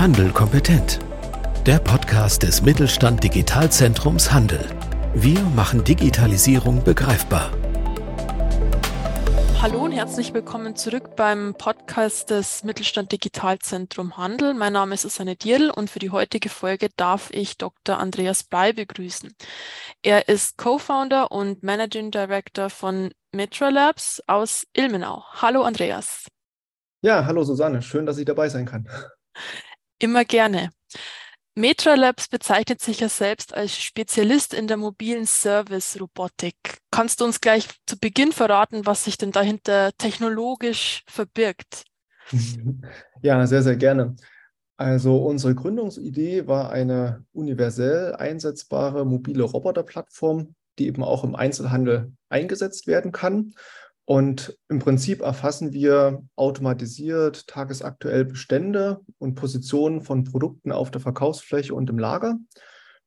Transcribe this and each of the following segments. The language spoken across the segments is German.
Handel kompetent. Der Podcast des Mittelstand Digitalzentrums Handel. Wir machen Digitalisierung begreifbar. Hallo und herzlich willkommen zurück beim Podcast des Mittelstand Digitalzentrum Handel. Mein Name ist Susanne Dierl und für die heutige Folge darf ich Dr. Andreas Blei begrüßen. Er ist Co-Founder und Managing Director von Metra Labs aus Ilmenau. Hallo Andreas. Ja, hallo Susanne, schön, dass ich dabei sein kann. Immer gerne. Metra Labs bezeichnet sich ja selbst als Spezialist in der mobilen Service-Robotik. Kannst du uns gleich zu Beginn verraten, was sich denn dahinter technologisch verbirgt? Ja, sehr, sehr gerne. Also unsere Gründungsidee war eine universell einsetzbare mobile Roboterplattform, die eben auch im Einzelhandel eingesetzt werden kann. Und im Prinzip erfassen wir automatisiert tagesaktuell Bestände und Positionen von Produkten auf der Verkaufsfläche und im Lager.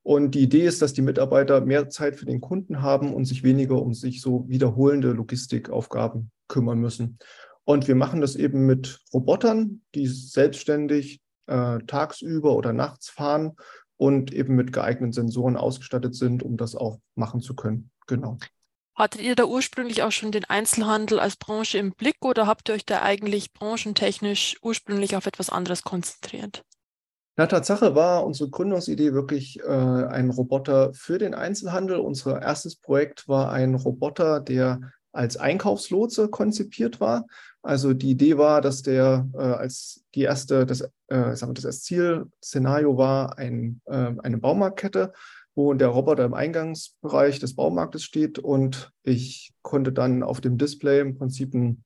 Und die Idee ist, dass die Mitarbeiter mehr Zeit für den Kunden haben und sich weniger um sich so wiederholende Logistikaufgaben kümmern müssen. Und wir machen das eben mit Robotern, die selbstständig äh, tagsüber oder nachts fahren und eben mit geeigneten Sensoren ausgestattet sind, um das auch machen zu können. Genau. Hattet ihr da ursprünglich auch schon den Einzelhandel als Branche im Blick oder habt ihr euch da eigentlich branchentechnisch ursprünglich auf etwas anderes konzentriert? Na, Tatsache war unsere Gründungsidee wirklich äh, ein Roboter für den Einzelhandel. Unser erstes Projekt war ein Roboter, der als Einkaufslotse konzipiert war. Also die Idee war, dass der äh, als die erste, das, äh, sagen wir, das Zielszenario war, ein, äh, eine Baumarktkette wo der Roboter im Eingangsbereich des Baumarktes steht und ich konnte dann auf dem Display im Prinzip ein,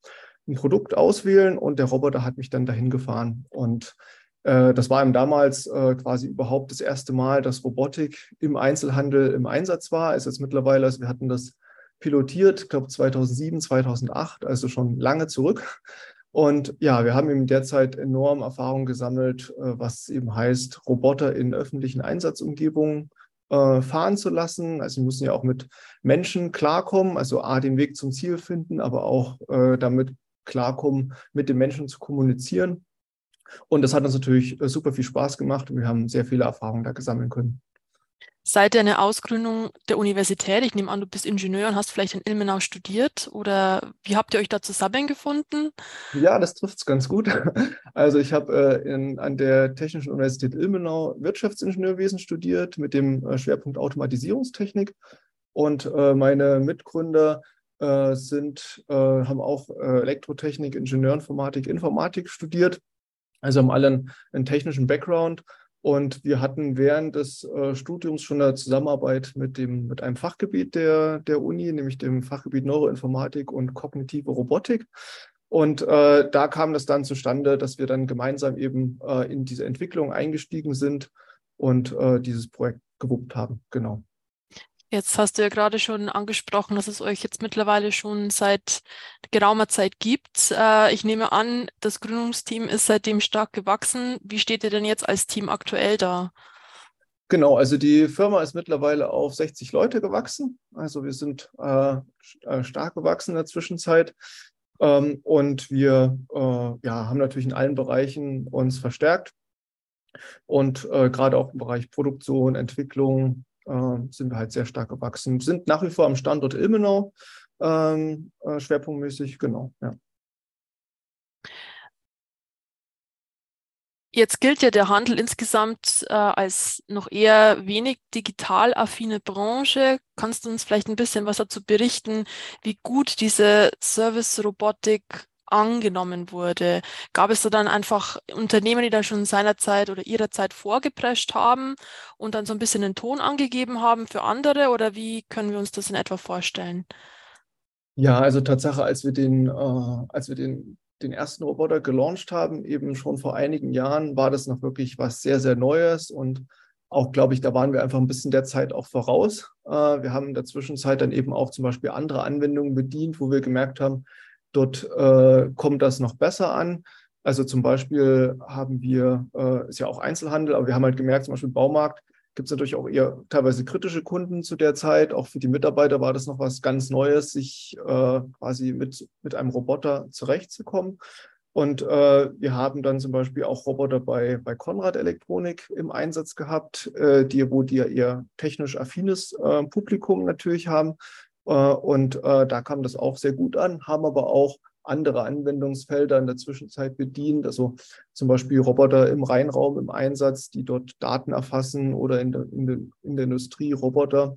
ein Produkt auswählen und der Roboter hat mich dann dahin gefahren. Und äh, das war ihm damals äh, quasi überhaupt das erste Mal, dass Robotik im Einzelhandel im Einsatz war. Es ist jetzt mittlerweile, also wir hatten das pilotiert, ich glaube 2007, 2008, also schon lange zurück. Und ja, wir haben eben derzeit enorm Erfahrung gesammelt, äh, was eben heißt, Roboter in öffentlichen Einsatzumgebungen äh, fahren zu lassen. Also sie müssen ja auch mit Menschen klarkommen, also A, den Weg zum Ziel finden, aber auch äh, damit klarkommen, mit den Menschen zu kommunizieren. Und das hat uns natürlich äh, super viel Spaß gemacht und wir haben sehr viele Erfahrungen da gesammeln können. Seit deiner Ausgründung der Universität, ich nehme an, du bist Ingenieur und hast vielleicht in Ilmenau studiert oder wie habt ihr euch da zusammengefunden? Ja, das trifft es ganz gut. Also ich habe äh, an der Technischen Universität Ilmenau Wirtschaftsingenieurwesen studiert mit dem äh, Schwerpunkt Automatisierungstechnik und äh, meine Mitgründer äh, sind, äh, haben auch äh, Elektrotechnik, Ingenieurinformatik, Informatik studiert. Also haben alle einen, einen technischen Background und wir hatten während des äh, Studiums schon eine Zusammenarbeit mit, dem, mit einem Fachgebiet der, der Uni, nämlich dem Fachgebiet Neuroinformatik und kognitive Robotik. Und äh, da kam das dann zustande, dass wir dann gemeinsam eben äh, in diese Entwicklung eingestiegen sind und äh, dieses Projekt gewuppt haben. Genau. Jetzt hast du ja gerade schon angesprochen, dass es euch jetzt mittlerweile schon seit geraumer Zeit gibt. Äh, ich nehme an, das Gründungsteam ist seitdem stark gewachsen. Wie steht ihr denn jetzt als Team aktuell da? Genau, also die Firma ist mittlerweile auf 60 Leute gewachsen. Also wir sind äh, äh, stark gewachsen in der Zwischenzeit. Ähm, und wir äh, ja, haben natürlich in allen Bereichen uns verstärkt. Und äh, gerade auch im Bereich Produktion, Entwicklung, äh, sind wir halt sehr stark gewachsen. Sind nach wie vor am Standort Ilmenau ähm, äh, schwerpunktmäßig, genau, ja. Jetzt gilt ja der Handel insgesamt äh, als noch eher wenig digital affine Branche. Kannst du uns vielleicht ein bisschen was dazu berichten, wie gut diese Service-Robotik angenommen wurde. Gab es da dann einfach Unternehmen, die dann schon seinerzeit oder ihrer Zeit vorgeprescht haben und dann so ein bisschen den Ton angegeben haben für andere oder wie können wir uns das in etwa vorstellen? Ja, also Tatsache, als wir den, äh, als wir den, den ersten Roboter gelauncht haben, eben schon vor einigen Jahren, war das noch wirklich was sehr, sehr Neues und auch, glaube ich, da waren wir einfach ein bisschen der Zeit auch voraus. Äh, wir haben in der Zwischenzeit dann eben auch zum Beispiel andere Anwendungen bedient, wo wir gemerkt haben, Dort äh, kommt das noch besser an. Also zum Beispiel haben wir, äh, ist ja auch Einzelhandel, aber wir haben halt gemerkt, zum Beispiel Baumarkt, gibt es natürlich auch eher teilweise kritische Kunden zu der Zeit. Auch für die Mitarbeiter war das noch was ganz Neues, sich äh, quasi mit, mit einem Roboter zurechtzukommen. Und äh, wir haben dann zum Beispiel auch Roboter bei, bei Konrad Elektronik im Einsatz gehabt, äh, die, wo die ja eher technisch affines äh, Publikum natürlich haben. Äh, und äh, da kam das auch sehr gut an, haben aber auch andere Anwendungsfelder in der Zwischenzeit bedient. Also zum Beispiel Roboter im Rheinraum im Einsatz, die dort Daten erfassen oder in der, in der, in der Industrie Roboter.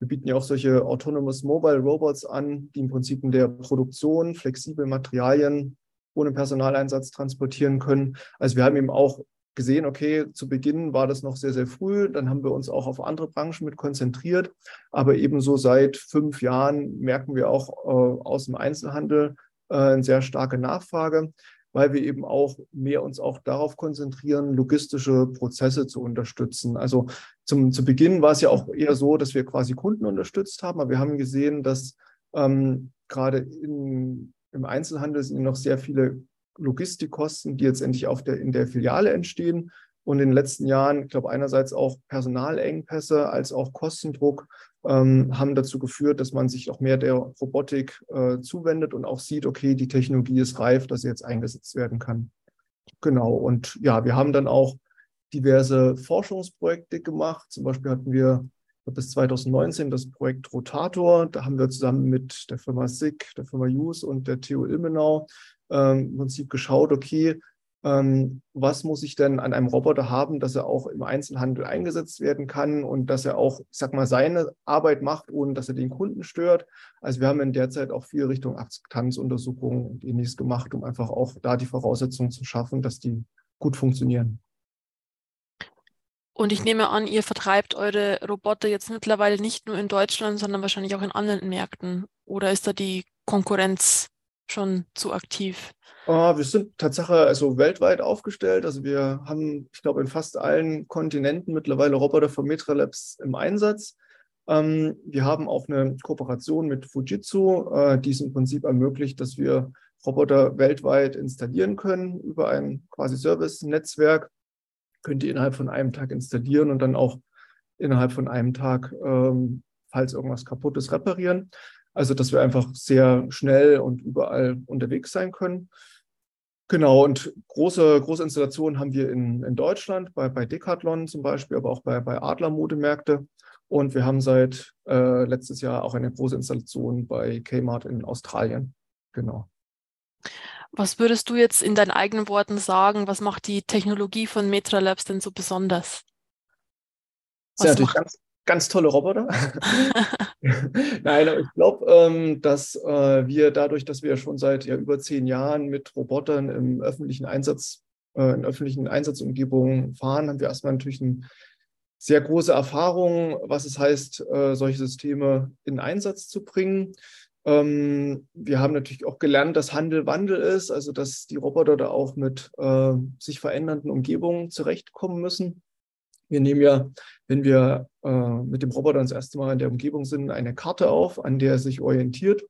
Wir bieten ja auch solche Autonomous Mobile Robots an, die im Prinzip in der Produktion flexibel Materialien ohne Personaleinsatz transportieren können. Also wir haben eben auch gesehen, okay, zu Beginn war das noch sehr, sehr früh. Dann haben wir uns auch auf andere Branchen mit konzentriert. Aber ebenso seit fünf Jahren merken wir auch äh, aus dem Einzelhandel äh, eine sehr starke Nachfrage, weil wir eben auch mehr uns auch darauf konzentrieren, logistische Prozesse zu unterstützen. Also zum, zu Beginn war es ja auch eher so, dass wir quasi Kunden unterstützt haben. Aber wir haben gesehen, dass ähm, gerade in im Einzelhandel sind noch sehr viele Logistikkosten, die jetzt endlich auf der, in der Filiale entstehen. Und in den letzten Jahren, ich glaube, einerseits auch Personalengpässe als auch Kostendruck ähm, haben dazu geführt, dass man sich auch mehr der Robotik äh, zuwendet und auch sieht, okay, die Technologie ist reif, dass sie jetzt eingesetzt werden kann. Genau. Und ja, wir haben dann auch diverse Forschungsprojekte gemacht. Zum Beispiel hatten wir bis 2019 das Projekt Rotator. Da haben wir zusammen mit der Firma SIG, der Firma JUS und der TU Ilmenau ähm, im Prinzip geschaut, okay, ähm, was muss ich denn an einem Roboter haben, dass er auch im Einzelhandel eingesetzt werden kann und dass er auch, ich sag mal, seine Arbeit macht, ohne dass er den Kunden stört. Also wir haben in der Zeit auch viel Richtung Akzeptanzuntersuchungen und ähnliches gemacht, um einfach auch da die Voraussetzungen zu schaffen, dass die gut funktionieren. Und ich nehme an, ihr vertreibt eure Roboter jetzt mittlerweile nicht nur in Deutschland, sondern wahrscheinlich auch in anderen Märkten. Oder ist da die Konkurrenz schon zu aktiv? Uh, wir sind Tatsache also weltweit aufgestellt. Also wir haben, ich glaube, in fast allen Kontinenten mittlerweile Roboter von Metra Labs im Einsatz. Ähm, wir haben auch eine Kooperation mit Fujitsu, äh, die es im Prinzip ermöglicht, dass wir Roboter weltweit installieren können über ein quasi Service-Netzwerk könnt ihr innerhalb von einem Tag installieren und dann auch innerhalb von einem Tag, ähm, falls irgendwas kaputt ist, reparieren. Also, dass wir einfach sehr schnell und überall unterwegs sein können. Genau, und große, große Installationen haben wir in, in Deutschland, bei, bei Decathlon zum Beispiel, aber auch bei, bei Adler Modemärkte. Und wir haben seit äh, letztes Jahr auch eine große Installation bei Kmart in Australien. Genau. Was würdest du jetzt in deinen eigenen Worten sagen? Was macht die Technologie von Metra Labs denn so besonders? Was ja, natürlich ganz, ganz tolle Roboter. Nein, aber ich glaube, ähm, dass äh, wir dadurch, dass wir schon seit ja, über zehn Jahren mit Robotern im öffentlichen Einsatz, äh, in öffentlichen Einsatzumgebungen fahren, haben wir erstmal natürlich eine sehr große Erfahrung, was es heißt, äh, solche Systeme in Einsatz zu bringen. Ähm, wir haben natürlich auch gelernt, dass Handel Wandel ist, also dass die Roboter da auch mit äh, sich verändernden Umgebungen zurechtkommen müssen. Wir nehmen ja, wenn wir äh, mit dem Roboter das erste Mal in der Umgebung sind, eine Karte auf, an der er sich orientiert.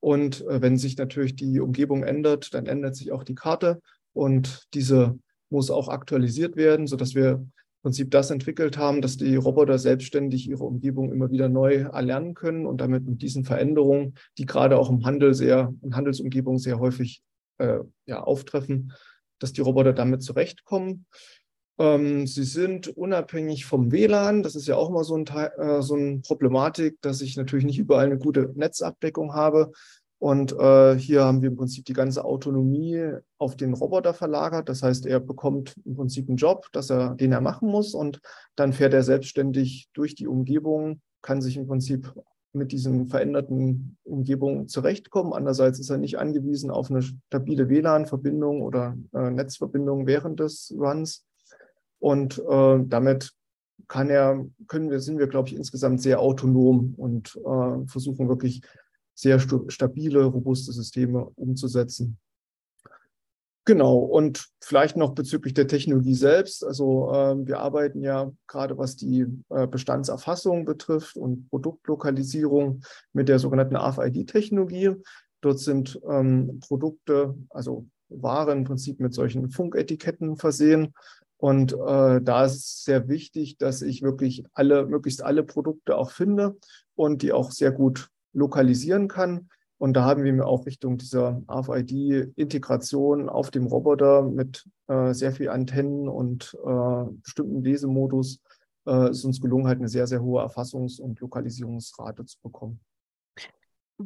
Und äh, wenn sich natürlich die Umgebung ändert, dann ändert sich auch die Karte und diese muss auch aktualisiert werden, sodass wir Prinzip das entwickelt haben, dass die Roboter selbstständig ihre Umgebung immer wieder neu erlernen können und damit mit diesen Veränderungen, die gerade auch im Handel sehr, in Handelsumgebungen sehr häufig äh, ja, auftreffen, dass die Roboter damit zurechtkommen. Ähm, sie sind unabhängig vom WLAN. Das ist ja auch mal so, ein, äh, so eine Problematik, dass ich natürlich nicht überall eine gute Netzabdeckung habe. Und äh, hier haben wir im Prinzip die ganze Autonomie auf den Roboter verlagert. Das heißt, er bekommt im Prinzip einen Job, dass er, den er machen muss. Und dann fährt er selbstständig durch die Umgebung, kann sich im Prinzip mit diesen veränderten Umgebungen zurechtkommen. Andererseits ist er nicht angewiesen auf eine stabile WLAN-Verbindung oder äh, Netzverbindung während des Runs. Und äh, damit kann er, können wir, sind wir, glaube ich, insgesamt sehr autonom und äh, versuchen wirklich sehr stabile, robuste Systeme umzusetzen. Genau, und vielleicht noch bezüglich der Technologie selbst. Also äh, wir arbeiten ja gerade was die äh, Bestandserfassung betrifft und Produktlokalisierung mit der sogenannten RFID-Technologie. Dort sind ähm, Produkte, also Waren im Prinzip mit solchen Funketiketten versehen. Und äh, da ist es sehr wichtig, dass ich wirklich alle, möglichst alle Produkte auch finde und die auch sehr gut lokalisieren kann. Und da haben wir auch Richtung dieser RFID-Integration auf dem Roboter mit äh, sehr viel Antennen und äh, bestimmten Lesemodus äh, ist uns gelungen, halt eine sehr, sehr hohe Erfassungs- und Lokalisierungsrate zu bekommen.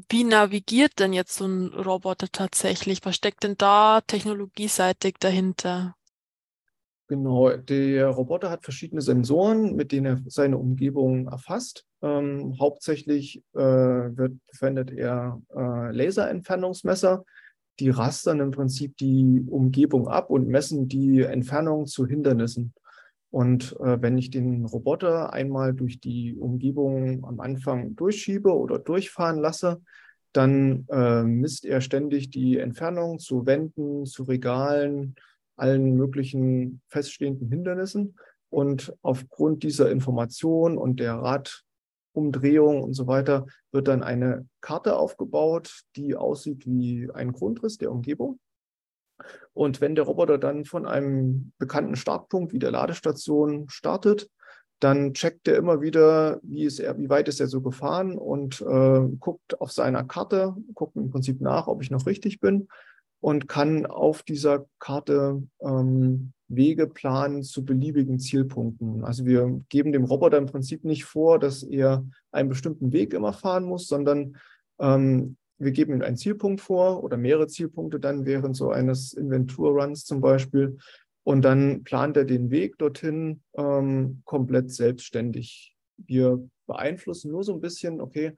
Wie navigiert denn jetzt so ein Roboter tatsächlich? Was steckt denn da technologieseitig dahinter? Genau, der Roboter hat verschiedene Sensoren, mit denen er seine Umgebung erfasst. Ähm, hauptsächlich äh, wird, verwendet er äh, Laserentfernungsmesser. Die rastern im Prinzip die Umgebung ab und messen die Entfernung zu Hindernissen. Und äh, wenn ich den Roboter einmal durch die Umgebung am Anfang durchschiebe oder durchfahren lasse, dann äh, misst er ständig die Entfernung zu Wänden, zu Regalen, allen möglichen feststehenden Hindernissen. Und aufgrund dieser Information und der Radumdrehung und so weiter wird dann eine Karte aufgebaut, die aussieht wie ein Grundriss der Umgebung. Und wenn der Roboter dann von einem bekannten Startpunkt wie der Ladestation startet, dann checkt er immer wieder, wie, ist er, wie weit ist er so gefahren und äh, guckt auf seiner Karte, guckt im Prinzip nach, ob ich noch richtig bin und kann auf dieser Karte ähm, Wege planen zu beliebigen Zielpunkten. Also wir geben dem Roboter im Prinzip nicht vor, dass er einen bestimmten Weg immer fahren muss, sondern ähm, wir geben ihm einen Zielpunkt vor oder mehrere Zielpunkte dann während so eines Inventurruns zum Beispiel. Und dann plant er den Weg dorthin ähm, komplett selbstständig. Wir beeinflussen nur so ein bisschen, okay,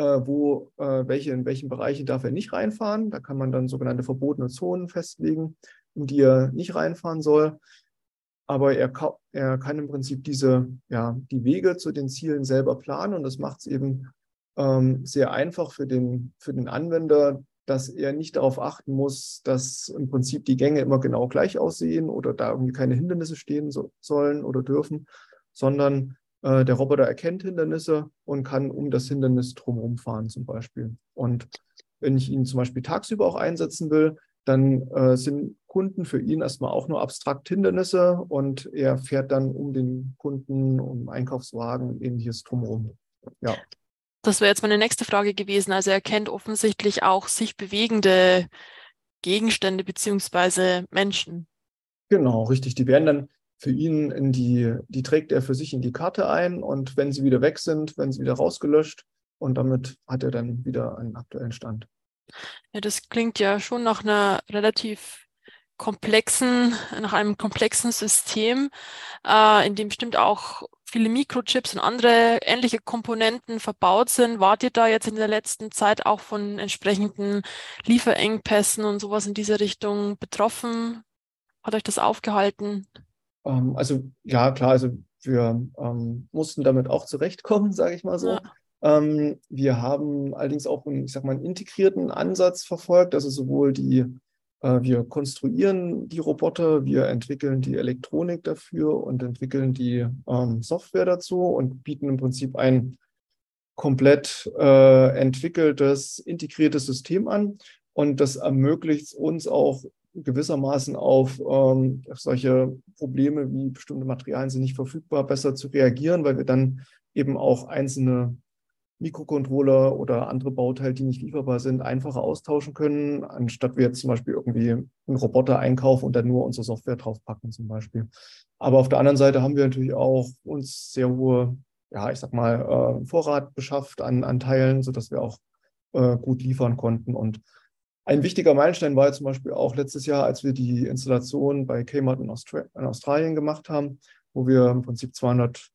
wo, äh, welche, in welchen Bereichen darf er nicht reinfahren. Da kann man dann sogenannte verbotene Zonen festlegen, in die er nicht reinfahren soll. Aber er, er kann im Prinzip diese, ja, die Wege zu den Zielen selber planen und das macht es eben ähm, sehr einfach für den, für den Anwender, dass er nicht darauf achten muss, dass im Prinzip die Gänge immer genau gleich aussehen oder da irgendwie keine Hindernisse stehen so, sollen oder dürfen, sondern äh, der Roboter erkennt Hindernisse und kann um das Hindernis drumherum fahren zum Beispiel. Und wenn ich ihn zum Beispiel tagsüber auch einsetzen will, dann äh, sind Kunden für ihn erstmal auch nur abstrakt Hindernisse und er fährt dann um den Kunden, um Einkaufswagen und ähnliches drumherum. Ja. Das wäre jetzt meine nächste Frage gewesen. Also er kennt offensichtlich auch sich bewegende Gegenstände beziehungsweise Menschen. Genau, richtig. Die werden dann für ihn in die, die trägt er für sich in die Karte ein und wenn sie wieder weg sind, werden sie wieder rausgelöscht und damit hat er dann wieder einen aktuellen Stand. Ja, das klingt ja schon nach einer relativ komplexen, nach einem komplexen System, äh, in dem bestimmt auch viele Mikrochips und andere ähnliche Komponenten verbaut sind. Wart ihr da jetzt in der letzten Zeit auch von entsprechenden Lieferengpässen und sowas in dieser Richtung betroffen? Hat euch das aufgehalten? Ähm, also ja, klar, also wir ähm, mussten damit auch zurechtkommen, sage ich mal so. Ja. Ähm, wir haben allerdings auch einen, ich sag mal, einen integrierten Ansatz verfolgt, also sowohl die, äh, wir konstruieren die Roboter, wir entwickeln die Elektronik dafür und entwickeln die ähm, Software dazu und bieten im Prinzip ein komplett äh, entwickeltes, integriertes System an. Und das ermöglicht uns auch gewissermaßen auf ähm, solche Probleme wie bestimmte Materialien sind nicht verfügbar, besser zu reagieren, weil wir dann eben auch einzelne Mikrocontroller oder andere Bauteile, die nicht lieferbar sind, einfacher austauschen können, anstatt wir jetzt zum Beispiel irgendwie einen Roboter einkaufen und dann nur unsere Software draufpacken zum Beispiel. Aber auf der anderen Seite haben wir natürlich auch uns sehr hohe, ja, ich sag mal, äh, Vorrat beschafft an, an Teilen, sodass wir auch äh, gut liefern konnten und ein wichtiger Meilenstein war zum Beispiel auch letztes Jahr, als wir die Installation bei Kmart in, Austra in Australien gemacht haben, wo wir im Prinzip 200,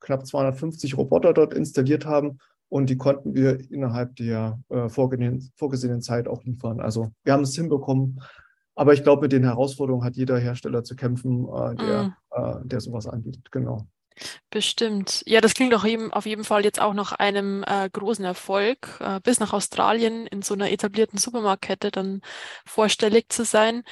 knapp 250 Roboter dort installiert haben und die konnten wir innerhalb der äh, vorgesehenen, vorgesehenen Zeit auch liefern. Also wir haben es hinbekommen, aber ich glaube, mit den Herausforderungen hat jeder Hersteller zu kämpfen, äh, der, mm. äh, der sowas anbietet. Genau. Bestimmt. Ja, das klingt auch eben, auf jeden Fall jetzt auch nach einem äh, großen Erfolg, äh, bis nach Australien in so einer etablierten Supermarktkette dann vorstellig zu sein.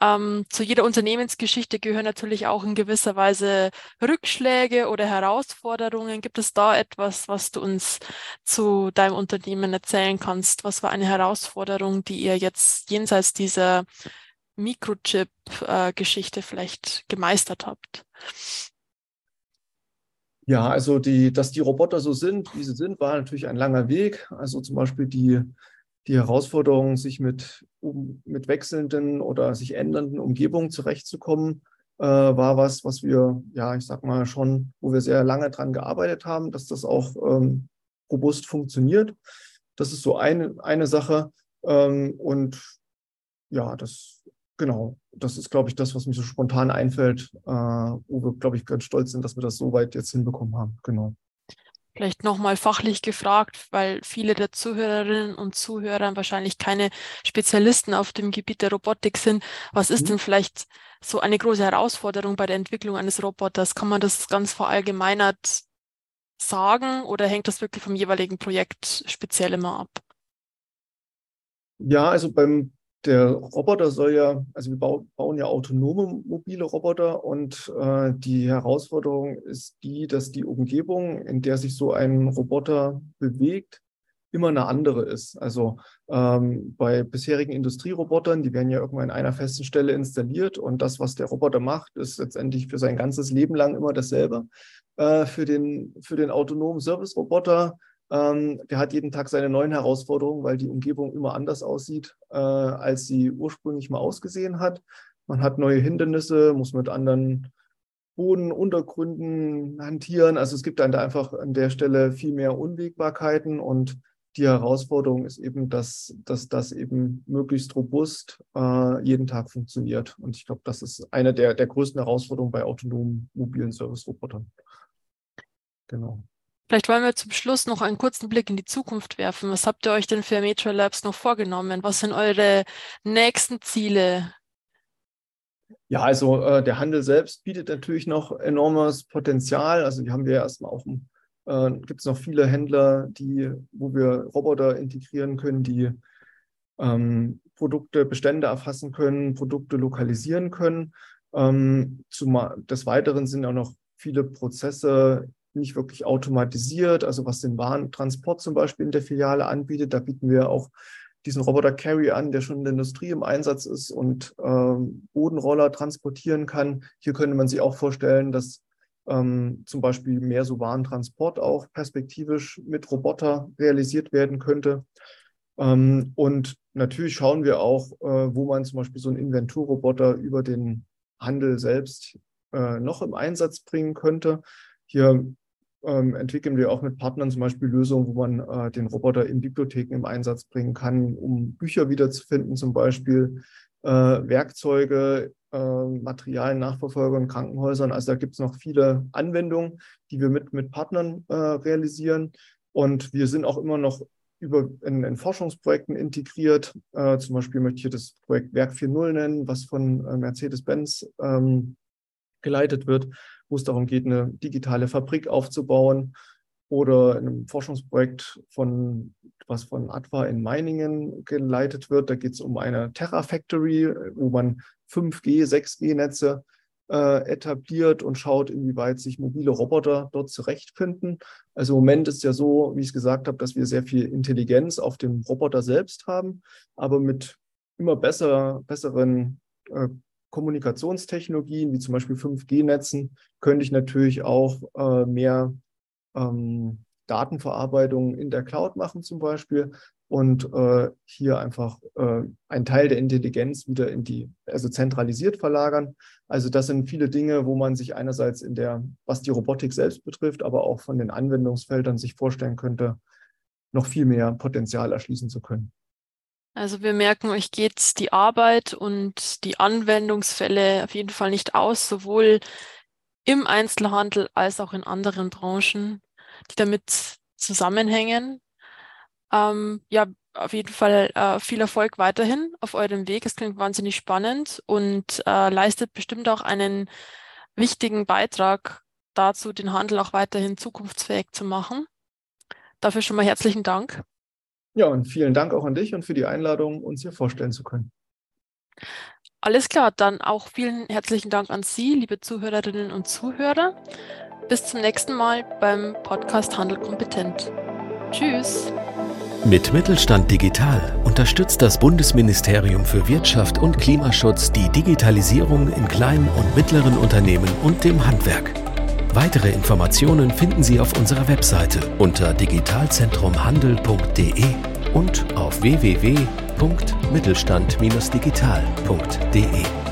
Ähm, zu jeder Unternehmensgeschichte gehören natürlich auch in gewisser Weise Rückschläge oder Herausforderungen. Gibt es da etwas, was du uns zu deinem Unternehmen erzählen kannst? Was war eine Herausforderung, die ihr jetzt jenseits dieser Mikrochip-Geschichte äh, vielleicht gemeistert habt? Ja, also die, dass die Roboter so sind, wie sie sind, war natürlich ein langer Weg. Also zum Beispiel die, die Herausforderung, sich mit, um, mit wechselnden oder sich ändernden Umgebungen zurechtzukommen, äh, war was, was wir, ja, ich sag mal schon, wo wir sehr lange dran gearbeitet haben, dass das auch ähm, robust funktioniert. Das ist so eine, eine Sache. Ähm, und ja, das, genau, das ist, glaube ich, das, was mir so spontan einfällt, äh, wo wir, glaube ich, ganz stolz sind, dass wir das so weit jetzt hinbekommen haben. Genau. Vielleicht nochmal fachlich gefragt, weil viele der Zuhörerinnen und Zuhörer wahrscheinlich keine Spezialisten auf dem Gebiet der Robotik sind. Was ist mhm. denn vielleicht so eine große Herausforderung bei der Entwicklung eines Roboters? Kann man das ganz verallgemeinert sagen oder hängt das wirklich vom jeweiligen Projekt speziell immer ab? Ja, also beim der Roboter soll ja, also wir bauen ja autonome mobile Roboter und äh, die Herausforderung ist die, dass die Umgebung, in der sich so ein Roboter bewegt, immer eine andere ist. Also ähm, bei bisherigen Industrierobotern, die werden ja irgendwann in einer festen Stelle installiert und das, was der Roboter macht, ist letztendlich für sein ganzes Leben lang immer dasselbe. Äh, für, den, für den autonomen Service-Roboter ähm, der hat jeden Tag seine neuen Herausforderungen, weil die Umgebung immer anders aussieht, äh, als sie ursprünglich mal ausgesehen hat. Man hat neue Hindernisse, muss mit anderen Bodenuntergründen hantieren. Also es gibt dann da einfach an der Stelle viel mehr Unwägbarkeiten und die Herausforderung ist eben, dass, dass das eben möglichst robust äh, jeden Tag funktioniert. Und ich glaube, das ist eine der, der größten Herausforderungen bei autonomen mobilen Service-Robotern. Genau. Vielleicht wollen wir zum Schluss noch einen kurzen Blick in die Zukunft werfen. Was habt ihr euch denn für Metro Labs noch vorgenommen? Was sind eure nächsten Ziele? Ja, also äh, der Handel selbst bietet natürlich noch enormes Potenzial. Also die haben wir erstmal auch, äh, gibt es noch viele Händler, die, wo wir Roboter integrieren können, die ähm, Produkte, Bestände erfassen können, Produkte lokalisieren können. Ähm, zumal, des Weiteren sind auch noch viele Prozesse nicht wirklich automatisiert, also was den Warentransport zum Beispiel in der Filiale anbietet. Da bieten wir auch diesen Roboter Carry an, der schon in der Industrie im Einsatz ist und ähm, Bodenroller transportieren kann. Hier könnte man sich auch vorstellen, dass ähm, zum Beispiel mehr so Warentransport auch perspektivisch mit Roboter realisiert werden könnte. Ähm, und natürlich schauen wir auch, äh, wo man zum Beispiel so einen Inventurroboter über den Handel selbst äh, noch im Einsatz bringen könnte. Hier ähm, entwickeln wir auch mit Partnern zum Beispiel Lösungen, wo man äh, den Roboter in Bibliotheken im Einsatz bringen kann, um Bücher wiederzufinden, zum Beispiel äh, Werkzeuge, äh, Materialien, Nachverfolger in Krankenhäusern. Also da gibt es noch viele Anwendungen, die wir mit, mit Partnern äh, realisieren. Und wir sind auch immer noch über in, in Forschungsprojekten integriert. Äh, zum Beispiel möchte ich hier das Projekt Werk 4.0 nennen, was von äh, Mercedes-Benz ähm, geleitet wird wo es darum geht, eine digitale Fabrik aufzubauen oder in einem Forschungsprojekt von was von Adva in Meiningen geleitet wird. Da geht es um eine Terra Factory, wo man 5G, 6G-Netze äh, etabliert und schaut, inwieweit sich mobile Roboter dort zurechtfinden. Also im Moment ist ja so, wie ich es gesagt habe, dass wir sehr viel Intelligenz auf dem Roboter selbst haben, aber mit immer besser, besseren äh, Kommunikationstechnologien, wie zum Beispiel 5G-Netzen, könnte ich natürlich auch äh, mehr ähm, Datenverarbeitung in der Cloud machen zum Beispiel und äh, hier einfach äh, einen Teil der Intelligenz wieder in die, also zentralisiert verlagern. Also das sind viele Dinge, wo man sich einerseits in der, was die Robotik selbst betrifft, aber auch von den Anwendungsfeldern sich vorstellen könnte, noch viel mehr Potenzial erschließen zu können. Also wir merken, euch geht die Arbeit und die Anwendungsfälle auf jeden Fall nicht aus, sowohl im Einzelhandel als auch in anderen Branchen, die damit zusammenhängen. Ähm, ja, auf jeden Fall äh, viel Erfolg weiterhin auf eurem Weg. Es klingt wahnsinnig spannend und äh, leistet bestimmt auch einen wichtigen Beitrag dazu, den Handel auch weiterhin zukunftsfähig zu machen. Dafür schon mal herzlichen Dank. Ja, und vielen Dank auch an dich und für die Einladung, uns hier vorstellen zu können. Alles klar, dann auch vielen herzlichen Dank an Sie, liebe Zuhörerinnen und Zuhörer. Bis zum nächsten Mal beim Podcast Handel kompetent. Tschüss. Mit Mittelstand Digital unterstützt das Bundesministerium für Wirtschaft und Klimaschutz die Digitalisierung in kleinen und mittleren Unternehmen und dem Handwerk. Weitere Informationen finden Sie auf unserer Webseite unter digitalzentrumhandel.de und auf www.mittelstand-digital.de.